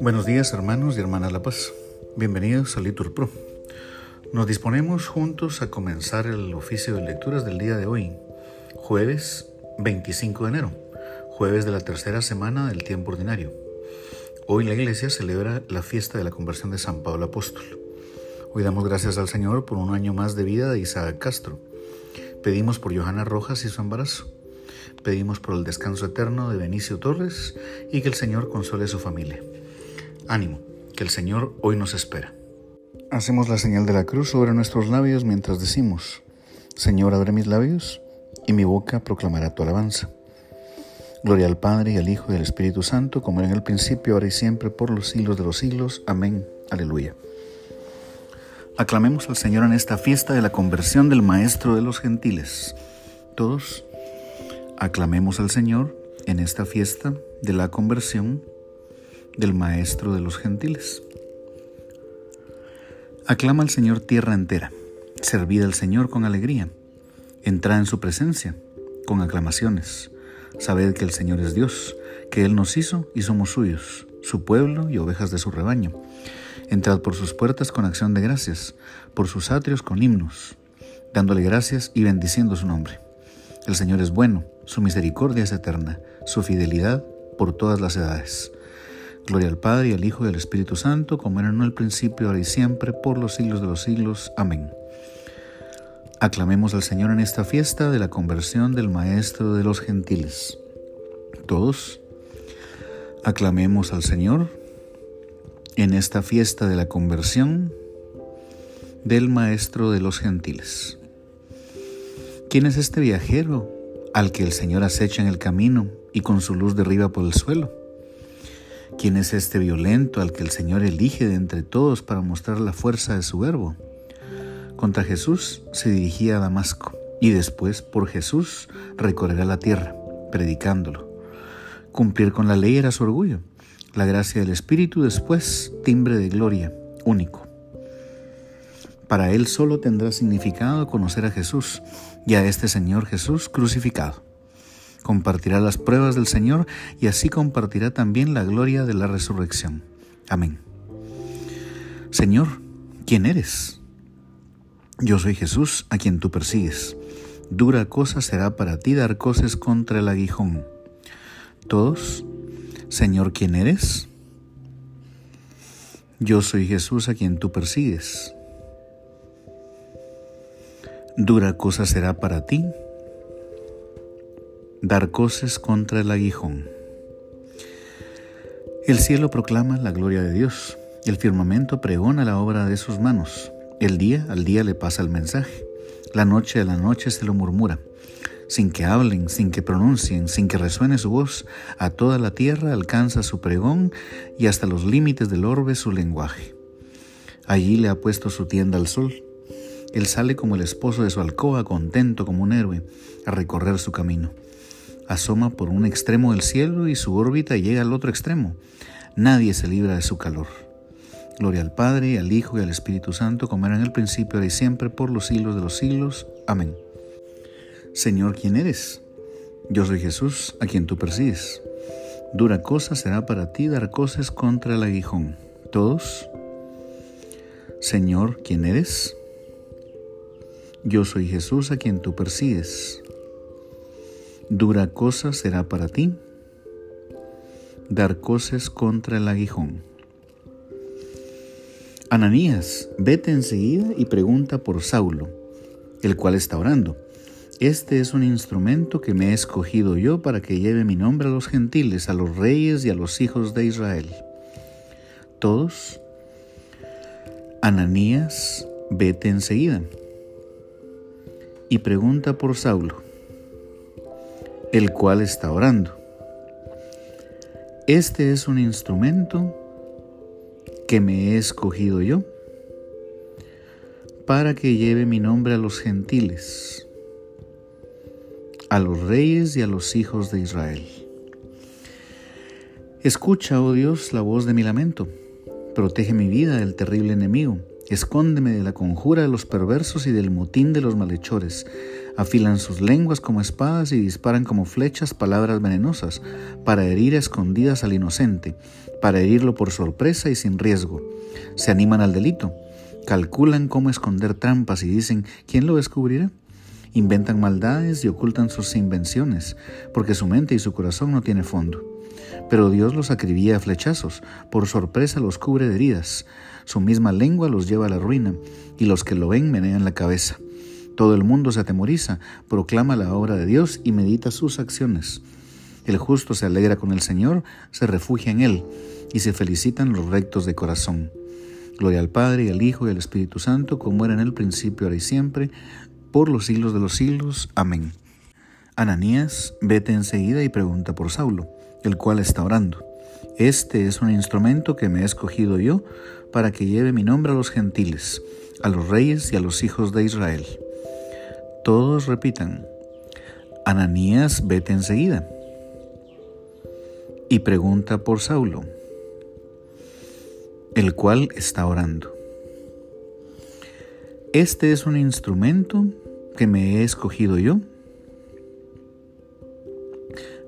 Buenos días hermanos y hermanas La Paz. Bienvenidos a Litur Pro. Nos disponemos juntos a comenzar el oficio de lecturas del día de hoy, jueves 25 de enero, jueves de la tercera semana del tiempo ordinario. Hoy la iglesia celebra la fiesta de la conversión de San Pablo Apóstol. Hoy damos gracias al Señor por un año más de vida de Isaac Castro. Pedimos por Johanna Rojas y su embarazo. Pedimos por el descanso eterno de Benicio Torres y que el Señor console a su familia. Ánimo, que el Señor hoy nos espera. Hacemos la señal de la cruz sobre nuestros labios mientras decimos, Señor, abre mis labios y mi boca proclamará tu alabanza. Gloria al Padre y al Hijo y al Espíritu Santo, como era en el principio, ahora y siempre, por los siglos de los siglos. Amén. Aleluya. Aclamemos al Señor en esta fiesta de la conversión del Maestro de los Gentiles. Todos aclamemos al Señor en esta fiesta de la conversión del Maestro de los Gentiles. Aclama al Señor tierra entera, servid al Señor con alegría, entrad en su presencia con aclamaciones, sabed que el Señor es Dios, que Él nos hizo y somos suyos, su pueblo y ovejas de su rebaño. Entrad por sus puertas con acción de gracias, por sus atrios con himnos, dándole gracias y bendiciendo su nombre. El Señor es bueno, su misericordia es eterna, su fidelidad por todas las edades. Gloria al Padre, y al Hijo y al Espíritu Santo, como era en el principio, ahora y siempre, por los siglos de los siglos. Amén. Aclamemos al Señor en esta fiesta de la conversión del Maestro de los Gentiles. Todos, aclamemos al Señor en esta fiesta de la conversión del Maestro de los Gentiles. ¿Quién es este viajero al que el Señor acecha en el camino y con su luz derriba por el suelo? ¿Quién es este violento al que el Señor elige de entre todos para mostrar la fuerza de su verbo? Contra Jesús se dirigía a Damasco y después por Jesús recorrerá la tierra, predicándolo. Cumplir con la ley era su orgullo, la gracia del Espíritu después timbre de gloria, único. Para él solo tendrá significado conocer a Jesús y a este Señor Jesús crucificado compartirá las pruebas del Señor y así compartirá también la gloria de la resurrección. Amén. Señor, ¿quién eres? Yo soy Jesús, a quien tú persigues. Dura cosa será para ti dar cosas contra el aguijón. Todos, Señor, ¿quién eres? Yo soy Jesús, a quien tú persigues. Dura cosa será para ti dar cosas contra el aguijón. El cielo proclama la gloria de Dios, el firmamento pregona la obra de sus manos, el día al día le pasa el mensaje, la noche a la noche se lo murmura, sin que hablen, sin que pronuncien, sin que resuene su voz, a toda la tierra alcanza su pregón y hasta los límites del orbe su lenguaje. Allí le ha puesto su tienda al sol. Él sale como el esposo de su alcoba, contento como un héroe, a recorrer su camino asoma por un extremo del cielo y su órbita llega al otro extremo. Nadie se libra de su calor. Gloria al Padre, al Hijo y al Espíritu Santo, como era en el principio, ahora y siempre, por los siglos de los siglos. Amén. Señor, ¿quién eres? Yo soy Jesús, a quien tú persigues. Dura cosa será para ti dar cosas contra el aguijón. Todos. Señor, ¿quién eres? Yo soy Jesús, a quien tú persigues. Dura cosa será para ti dar cosas contra el aguijón. Ananías, vete enseguida y pregunta por Saulo, el cual está orando. Este es un instrumento que me he escogido yo para que lleve mi nombre a los gentiles, a los reyes y a los hijos de Israel. Todos, Ananías, vete enseguida y pregunta por Saulo el cual está orando. Este es un instrumento que me he escogido yo para que lleve mi nombre a los gentiles, a los reyes y a los hijos de Israel. Escucha, oh Dios, la voz de mi lamento. Protege mi vida del terrible enemigo. Escóndeme de la conjura de los perversos y del motín de los malhechores Afilan sus lenguas como espadas y disparan como flechas palabras venenosas, para herir escondidas al inocente, para herirlo por sorpresa y sin riesgo. Se animan al delito, calculan cómo esconder trampas y dicen, ¿quién lo descubrirá? Inventan maldades y ocultan sus invenciones, porque su mente y su corazón no tienen fondo. Pero Dios los acribilla a flechazos, por sorpresa los cubre de heridas, su misma lengua los lleva a la ruina, y los que lo ven menean la cabeza. Todo el mundo se atemoriza, proclama la obra de Dios y medita sus acciones. El justo se alegra con el Señor, se refugia en Él, y se felicitan los rectos de corazón. Gloria al Padre, y al Hijo, y al Espíritu Santo, como era en el principio, ahora y siempre, por los siglos de los siglos. Amén. Ananías, vete enseguida y pregunta por Saulo, el cual está orando. Este es un instrumento que me he escogido yo para que lleve mi nombre a los gentiles, a los reyes y a los hijos de Israel. Todos repitan, Ananías, vete enseguida. Y pregunta por Saulo, el cual está orando. Este es un instrumento que me he escogido yo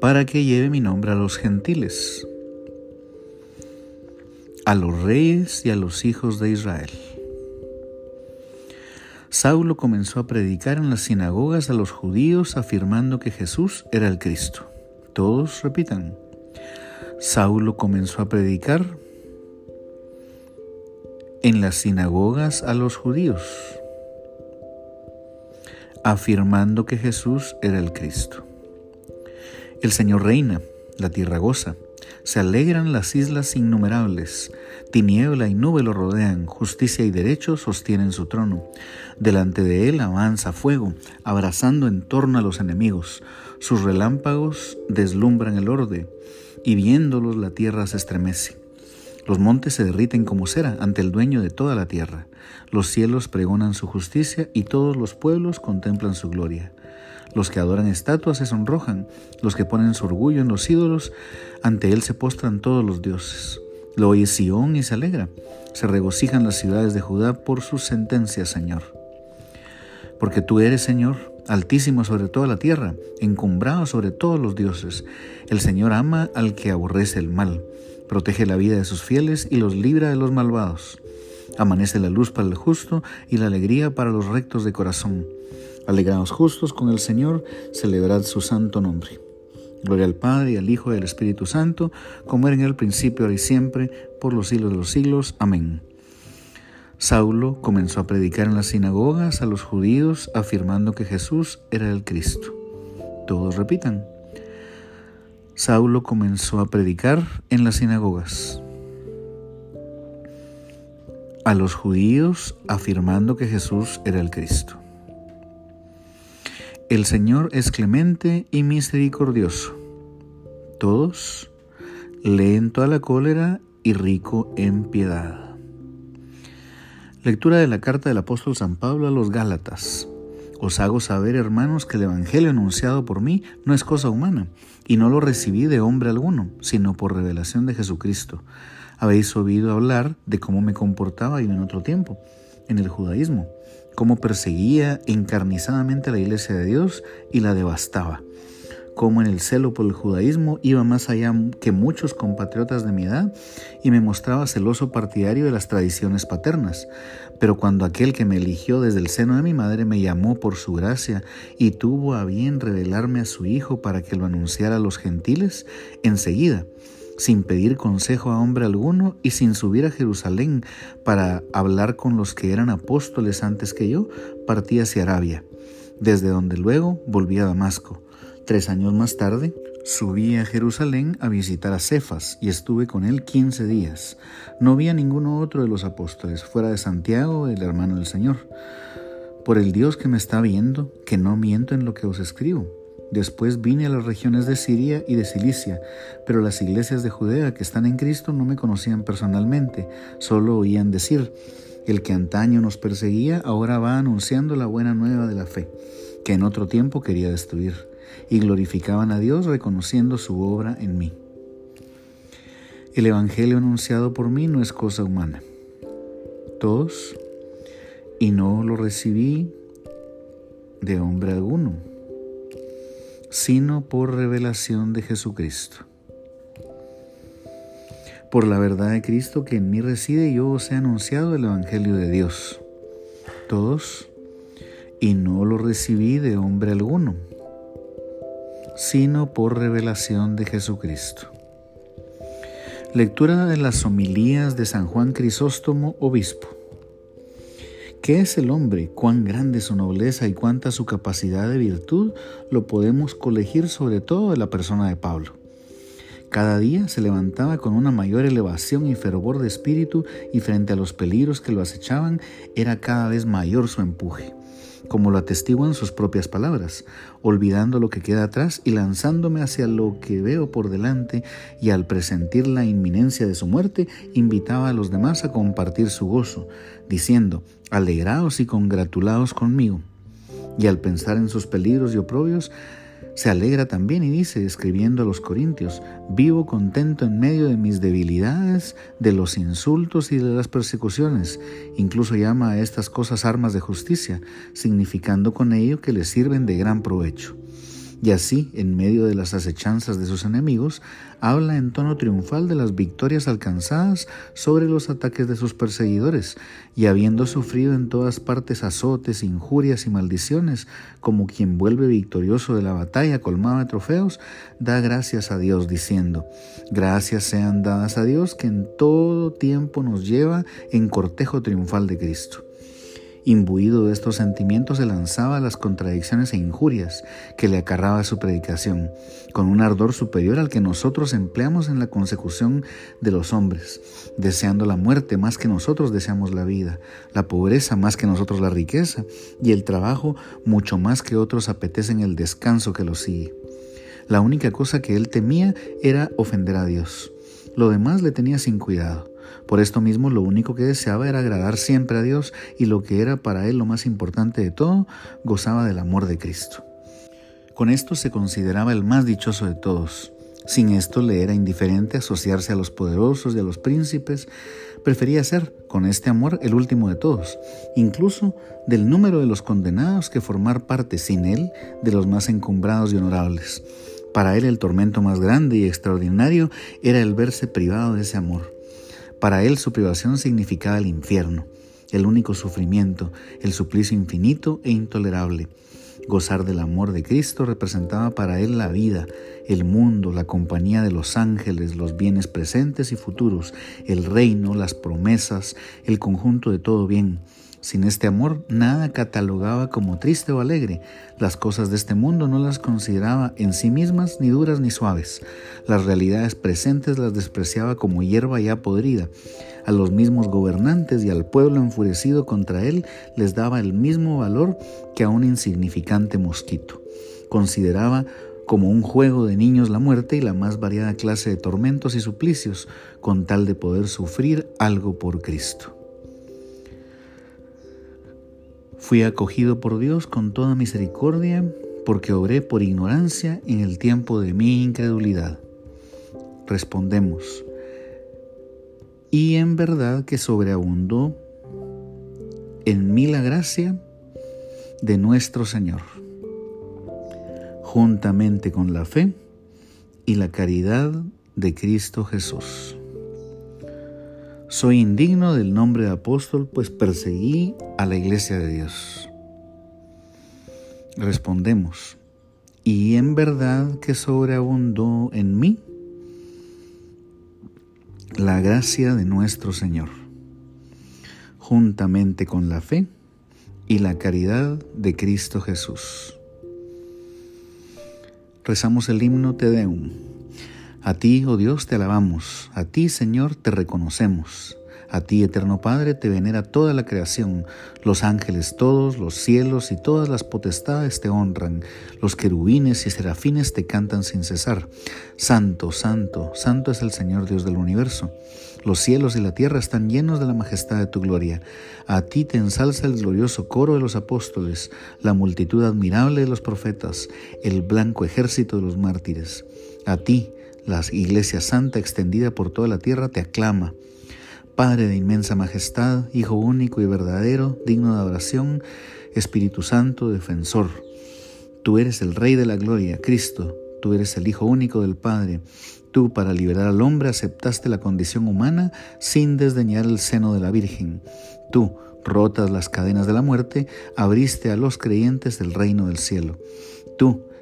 para que lleve mi nombre a los gentiles, a los reyes y a los hijos de Israel. Saulo comenzó a predicar en las sinagogas a los judíos afirmando que Jesús era el Cristo. Todos repitan. Saulo comenzó a predicar en las sinagogas a los judíos, afirmando que Jesús era el Cristo. El Señor reina, la tierra goza, se alegran las islas innumerables, tiniebla y nube lo rodean, justicia y derecho sostienen su trono. Delante de él avanza fuego, abrazando en torno a los enemigos. Sus relámpagos deslumbran el orde, y viéndolos la tierra se estremece. Los montes se derriten como cera ante el dueño de toda la tierra. Los cielos pregonan su justicia y todos los pueblos contemplan su gloria. Los que adoran estatuas se sonrojan, los que ponen su orgullo en los ídolos, ante él se postran todos los dioses. Lo oye Sión y se alegra, se regocijan las ciudades de Judá por sus sentencias, Señor. Porque tú eres, Señor, altísimo sobre toda la tierra, encumbrado sobre todos los dioses. El Señor ama al que aborrece el mal protege la vida de sus fieles y los libra de los malvados. Amanece la luz para el justo y la alegría para los rectos de corazón. Alegraos justos con el Señor, celebrad su santo nombre. Gloria al Padre, y al Hijo y al Espíritu Santo, como era en el principio, ahora y siempre, por los siglos de los siglos. Amén. Saulo comenzó a predicar en las sinagogas a los judíos, afirmando que Jesús era el Cristo. Todos repitan. Saulo comenzó a predicar en las sinagogas a los judíos afirmando que Jesús era el Cristo. El Señor es clemente y misericordioso. Todos lento a la cólera y rico en piedad. Lectura de la carta del apóstol San Pablo a los Gálatas. Os hago saber, hermanos, que el Evangelio anunciado por mí no es cosa humana, y no lo recibí de hombre alguno, sino por revelación de Jesucristo. Habéis oído hablar de cómo me comportaba yo en otro tiempo, en el judaísmo, cómo perseguía encarnizadamente la iglesia de Dios y la devastaba como en el celo por el judaísmo iba más allá que muchos compatriotas de mi edad y me mostraba celoso partidario de las tradiciones paternas. Pero cuando aquel que me eligió desde el seno de mi madre me llamó por su gracia y tuvo a bien revelarme a su Hijo para que lo anunciara a los gentiles, enseguida, sin pedir consejo a hombre alguno y sin subir a Jerusalén para hablar con los que eran apóstoles antes que yo, partí hacia Arabia, desde donde luego volví a Damasco Tres años más tarde, subí a Jerusalén a visitar a Cefas y estuve con él quince días. No vi a ninguno otro de los apóstoles, fuera de Santiago, el hermano del Señor. Por el Dios que me está viendo, que no miento en lo que os escribo. Después vine a las regiones de Siria y de Cilicia, pero las iglesias de Judea que están en Cristo no me conocían personalmente, solo oían decir, el que antaño nos perseguía ahora va anunciando la buena nueva de la fe, que en otro tiempo quería destruir y glorificaban a Dios reconociendo su obra en mí. El Evangelio anunciado por mí no es cosa humana. Todos, y no lo recibí de hombre alguno, sino por revelación de Jesucristo. Por la verdad de Cristo que en mí reside, yo os he anunciado el Evangelio de Dios. Todos, y no lo recibí de hombre alguno, sino por revelación de Jesucristo. Lectura de las homilías de San Juan Crisóstomo, obispo. ¿Qué es el hombre? ¿Cuán grande su nobleza y cuánta su capacidad de virtud? Lo podemos colegir sobre todo de la persona de Pablo. Cada día se levantaba con una mayor elevación y fervor de espíritu y frente a los peligros que lo acechaban era cada vez mayor su empuje como lo atestiguan sus propias palabras, olvidando lo que queda atrás y lanzándome hacia lo que veo por delante, y al presentir la inminencia de su muerte, invitaba a los demás a compartir su gozo, diciendo, alegraos y congratulaos conmigo. Y al pensar en sus peligros y oprobios, se alegra también y dice, escribiendo a los Corintios, vivo contento en medio de mis debilidades, de los insultos y de las persecuciones. Incluso llama a estas cosas armas de justicia, significando con ello que le sirven de gran provecho y así, en medio de las acechanzas de sus enemigos, habla en tono triunfal de las victorias alcanzadas sobre los ataques de sus perseguidores, y habiendo sufrido en todas partes azotes, injurias y maldiciones, como quien vuelve victorioso de la batalla colmado de trofeos, da gracias a Dios diciendo, gracias sean dadas a Dios que en todo tiempo nos lleva en cortejo triunfal de Cristo. Imbuido de estos sentimientos se lanzaba a las contradicciones e injurias que le acarraba su predicación, con un ardor superior al que nosotros empleamos en la consecución de los hombres, deseando la muerte más que nosotros deseamos la vida, la pobreza más que nosotros la riqueza, y el trabajo mucho más que otros apetecen el descanso que lo sigue. La única cosa que él temía era ofender a Dios. Lo demás le tenía sin cuidado. Por esto mismo lo único que deseaba era agradar siempre a Dios y lo que era para él lo más importante de todo, gozaba del amor de Cristo. Con esto se consideraba el más dichoso de todos. Sin esto le era indiferente asociarse a los poderosos y a los príncipes. Prefería ser, con este amor, el último de todos, incluso del número de los condenados que formar parte sin él de los más encumbrados y honorables. Para él el tormento más grande y extraordinario era el verse privado de ese amor. Para él su privación significaba el infierno, el único sufrimiento, el suplicio infinito e intolerable. Gozar del amor de Cristo representaba para él la vida, el mundo, la compañía de los ángeles, los bienes presentes y futuros, el reino, las promesas, el conjunto de todo bien. Sin este amor, nada catalogaba como triste o alegre. Las cosas de este mundo no las consideraba en sí mismas ni duras ni suaves. Las realidades presentes las despreciaba como hierba ya podrida. A los mismos gobernantes y al pueblo enfurecido contra él les daba el mismo valor que a un insignificante mosquito. Consideraba como un juego de niños la muerte y la más variada clase de tormentos y suplicios, con tal de poder sufrir algo por Cristo. Fui acogido por Dios con toda misericordia porque obré por ignorancia en el tiempo de mi incredulidad. Respondemos, y en verdad que sobreabundó en mí la gracia de nuestro Señor, juntamente con la fe y la caridad de Cristo Jesús. Soy indigno del nombre de apóstol, pues perseguí a la iglesia de Dios. Respondemos, y en verdad que sobreabundó en mí la gracia de nuestro Señor, juntamente con la fe y la caridad de Cristo Jesús. Rezamos el himno Te Deum. A ti, oh Dios, te alabamos, a ti, Señor, te reconocemos. A ti, eterno Padre, te venera toda la creación, los ángeles todos, los cielos y todas las potestades te honran, los querubines y serafines te cantan sin cesar. Santo, santo, santo es el Señor Dios del universo. Los cielos y la tierra están llenos de la majestad de tu gloria. A ti te ensalza el glorioso coro de los apóstoles, la multitud admirable de los profetas, el blanco ejército de los mártires. A ti, la Iglesia Santa extendida por toda la tierra te aclama. Padre de inmensa majestad, Hijo único y verdadero, digno de adoración, Espíritu Santo, defensor. Tú eres el Rey de la Gloria, Cristo, tú eres el Hijo único del Padre. Tú, para liberar al hombre, aceptaste la condición humana sin desdeñar el seno de la Virgen. Tú, rotas las cadenas de la muerte, abriste a los creyentes del reino del cielo. Tú,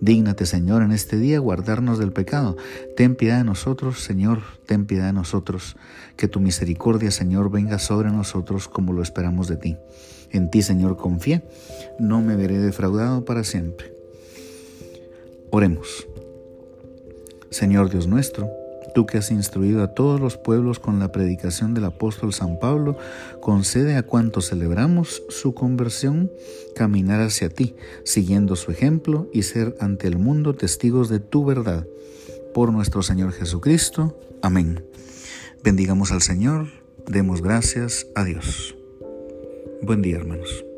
Dígnate, Señor, en este día guardarnos del pecado. Ten piedad de nosotros, Señor, ten piedad de nosotros. Que tu misericordia, Señor, venga sobre nosotros como lo esperamos de ti. En ti, Señor, confié. No me veré defraudado para siempre. Oremos. Señor Dios nuestro, Tú que has instruido a todos los pueblos con la predicación del apóstol San Pablo, concede a cuantos celebramos su conversión caminar hacia ti, siguiendo su ejemplo y ser ante el mundo testigos de tu verdad. Por nuestro Señor Jesucristo. Amén. Bendigamos al Señor, demos gracias a Dios. Buen día, hermanos.